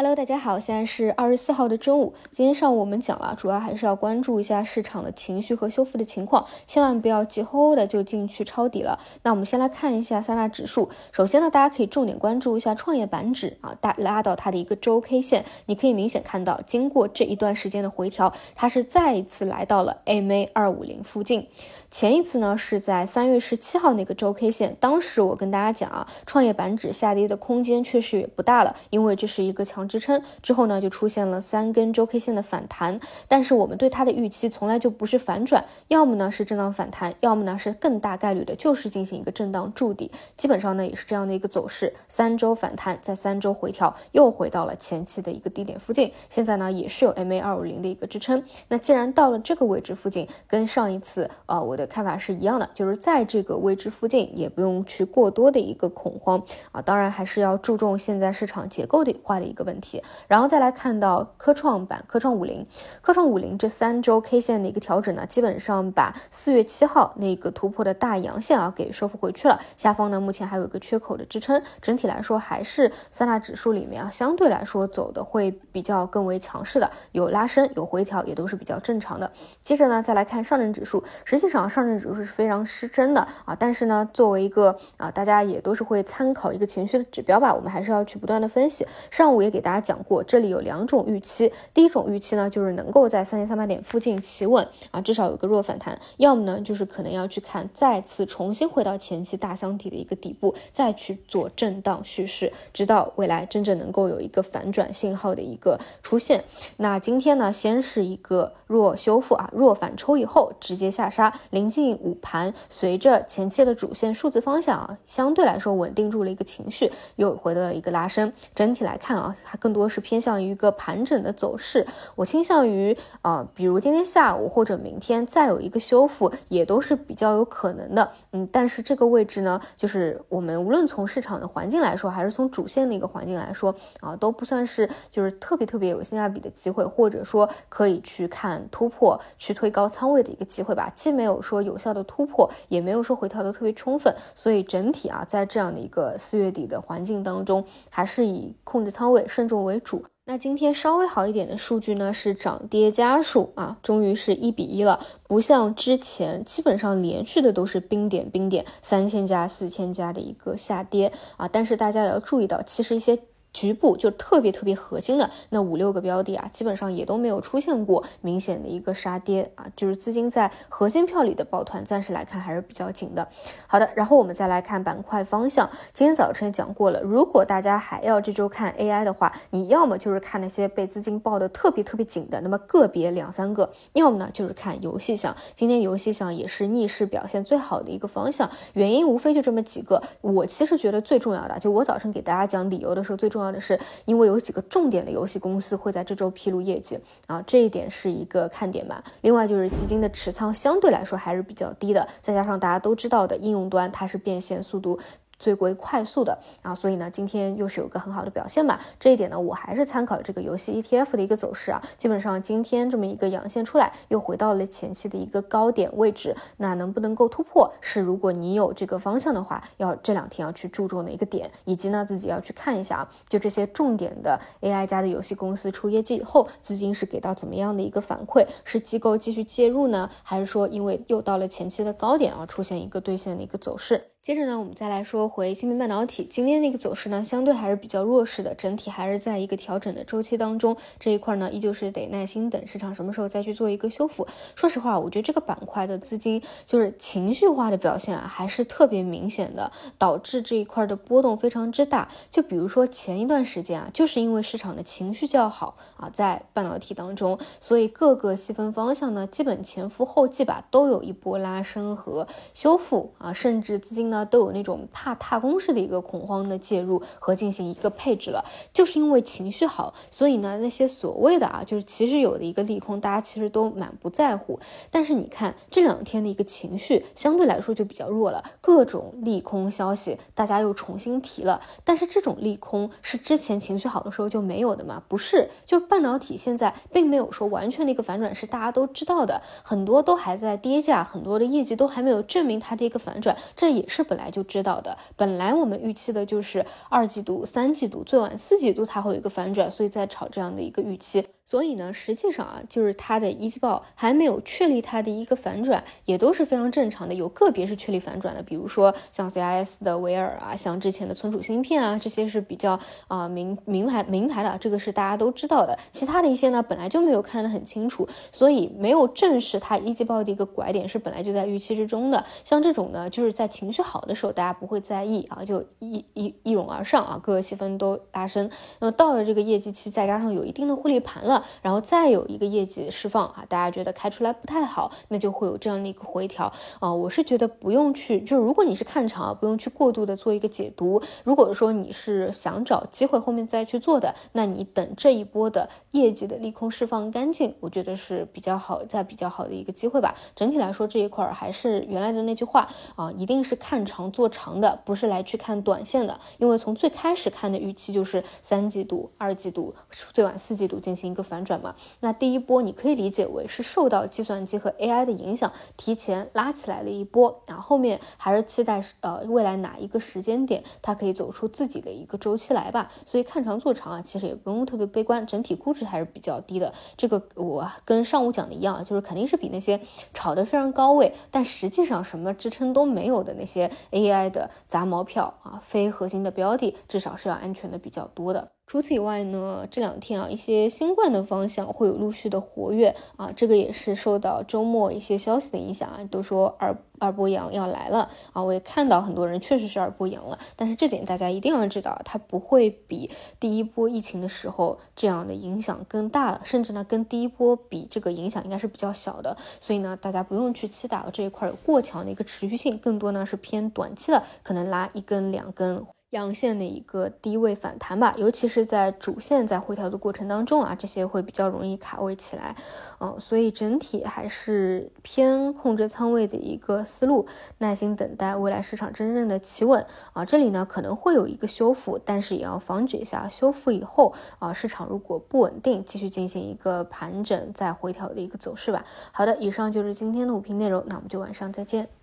Hello，大家好，现在是二十四号的中午。今天上午我们讲了，主要还是要关注一下市场的情绪和修复的情况，千万不要急吼吼的就进去抄底了。那我们先来看一下三大指数。首先呢，大家可以重点关注一下创业板指啊，大拉到它的一个周 K 线，你可以明显看到，经过这一段时间的回调，它是再一次来到了 MA 二五零附近。前一次呢是在三月十七号那个周 K 线，当时我跟大家讲啊，创业板指下跌的空间确实也不大了，因为这是一个强。支撑之后呢，就出现了三根周 K 线的反弹，但是我们对它的预期从来就不是反转，要么呢是震荡反弹，要么呢是更大概率的就是进行一个震荡筑底，基本上呢也是这样的一个走势，三周反弹，在三周回调，又回到了前期的一个低点附近，现在呢也是有 MA 二五零的一个支撑，那既然到了这个位置附近，跟上一次啊我的看法是一样的，就是在这个位置附近也不用去过多的一个恐慌。啊，当然还是要注重现在市场结构的化的一个问问题。然后再来看到科创板、科创五零、科创五零这三周 K 线的一个调整呢，基本上把四月七号那个突破的大阳线啊给收复回去了。下方呢目前还有一个缺口的支撑，整体来说还是三大指数里面啊相对来说走的会比较更为强势的，有拉升有回调也都是比较正常的。接着呢再来看上证指数，实际上上证指数是非常失真的啊，但是呢作为一个啊大家也都是会参考一个情绪的指标吧，我们还是要去不断的分析。上午也给给大家。讲过，这里有两种预期。第一种预期呢，就是能够在三千三百点附近企稳啊，至少有个弱反弹；要么呢，就是可能要去看再次重新回到前期大箱体的一个底部，再去做震荡蓄势，直到未来真正能够有一个反转信号的一个出现。那今天呢，先是一个弱修复啊，弱反抽以后直接下杀，临近午盘，随着前期的主线数字方向啊，相对来说稳定住了一个情绪，又回到了一个拉升。整体来看啊，它更。更多是偏向于一个盘整的走势，我倾向于啊，比如今天下午或者明天再有一个修复，也都是比较有可能的。嗯，但是这个位置呢，就是我们无论从市场的环境来说，还是从主线的一个环境来说啊，都不算是就是特别特别有性价比的机会，或者说可以去看突破去推高仓位的一个机会吧。既没有说有效的突破，也没有说回调的特别充分，所以整体啊，在这样的一个四月底的环境当中，还是以控制仓位慎重。为主，那今天稍微好一点的数据呢，是涨跌家数啊，终于是一比一了，不像之前基本上连续的都是冰点冰点，三千家四千家的一个下跌啊，但是大家也要注意到，其实一些。局部就特别特别核心的那五六个标的啊，基本上也都没有出现过明显的一个杀跌啊，就是资金在核心票里的抱团，暂时来看还是比较紧的。好的，然后我们再来看板块方向。今天早晨讲过了，如果大家还要这周看 AI 的话，你要么就是看那些被资金抱的特别特别紧的，那么个别两三个，要么呢就是看游戏项。今天游戏项也是逆势表现最好的一个方向，原因无非就这么几个。我其实觉得最重要的，就我早晨给大家讲理由的时候最重。重要的是，因为有几个重点的游戏公司会在这周披露业绩啊，这一点是一个看点吧。另外就是基金的持仓相对来说还是比较低的，再加上大家都知道的应用端它是变现速度。最为快速的啊，所以呢，今天又是有个很好的表现嘛。这一点呢，我还是参考这个游戏 ETF 的一个走势啊。基本上今天这么一个阳线出来，又回到了前期的一个高点位置。那能不能够突破，是如果你有这个方向的话，要这两天要去注重的一个点，以及呢自己要去看一下啊，就这些重点的 AI 加的游戏公司出业绩以后，资金是给到怎么样的一个反馈？是机构继续介入呢，还是说因为又到了前期的高点而出现一个兑现的一个走势？接着呢，我们再来说回芯片半导体，今天那个走势呢，相对还是比较弱势的，整体还是在一个调整的周期当中。这一块呢，依旧是得耐心等市场什么时候再去做一个修复。说实话，我觉得这个板块的资金就是情绪化的表现啊，还是特别明显的，导致这一块的波动非常之大。就比如说前一段时间啊，就是因为市场的情绪较好啊，在半导体当中，所以各个细分方向呢，基本前赴后继吧，都有一波拉升和修复啊，甚至资金。呢都有那种怕踏空式的一个恐慌的介入和进行一个配置了，就是因为情绪好，所以呢那些所谓的啊，就是其实有的一个利空，大家其实都蛮不在乎。但是你看这两天的一个情绪相对来说就比较弱了，各种利空消息大家又重新提了。但是这种利空是之前情绪好的时候就没有的吗？不是，就是半导体现在并没有说完全的一个反转，是大家都知道的，很多都还在跌价，很多的业绩都还没有证明它的一个反转，这也是。本来就知道的，本来我们预期的就是二季度、三季度，最晚四季度它会有一个反转，所以在炒这样的一个预期。所以呢，实际上啊，就是它的一季报还没有确立它的一个反转，也都是非常正常的。有个别是确立反转的，比如说像 CIS 的维尔啊，像之前的存储芯片啊，这些是比较啊名名牌名牌的，这个是大家都知道的。其他的一些呢，本来就没有看得很清楚，所以没有证实它一季报的一个拐点是本来就在预期之中的。像这种呢，就是在情绪好的时候，大家不会在意啊，就一一一涌而上啊，各个细分都拉升。那么到了这个业绩期，再加上有一定的获利盘了。然后再有一个业绩释放啊，大家觉得开出来不太好，那就会有这样的一个回调啊。我是觉得不用去，就是如果你是看长啊，不用去过度的做一个解读。如果说你是想找机会后面再去做的，那你等这一波的业绩的利空释放干净，我觉得是比较好，在比较好的一个机会吧。整体来说这一块还是原来的那句话啊，一定是看长做长的，不是来去看短线的。因为从最开始看的预期就是三季度、二季度，最晚四季度进行一个反转嘛。那第一波你可以理解为是受到计算机和 AI 的影响，提前拉起来了一波，然后后面还是期待呃未来哪一个时间点它可以走出自己的一个周期来吧。所以看长做长啊，其实也不用特别悲观，整体估值还是比较低的。这个我跟上午讲的一样，就是肯定是比那些炒得非常高位，但实际上什么支撑都没有的那些 AI 的杂毛票啊，非核心的标的，至少是要安全的比较多的。除此以外呢，这两天啊，一些新冠的方向会有陆续的活跃啊，这个也是受到周末一些消息的影响啊，都说二二波阳要来了啊，我也看到很多人确实是二波阳了，但是这点大家一定要知道，它不会比第一波疫情的时候这样的影响更大了，甚至呢，跟第一波比，这个影响应该是比较小的，所以呢，大家不用去期待这一块有过强的一个持续性，更多呢是偏短期的，可能拉一根两根。阳线的一个低位反弹吧，尤其是在主线在回调的过程当中啊，这些会比较容易卡位起来，嗯，所以整体还是偏控制仓位的一个思路，耐心等待未来市场真正的企稳啊，这里呢可能会有一个修复，但是也要防止一下修复以后啊，市场如果不稳定，继续进行一个盘整再回调的一个走势吧。好的，以上就是今天的午评内容，那我们就晚上再见。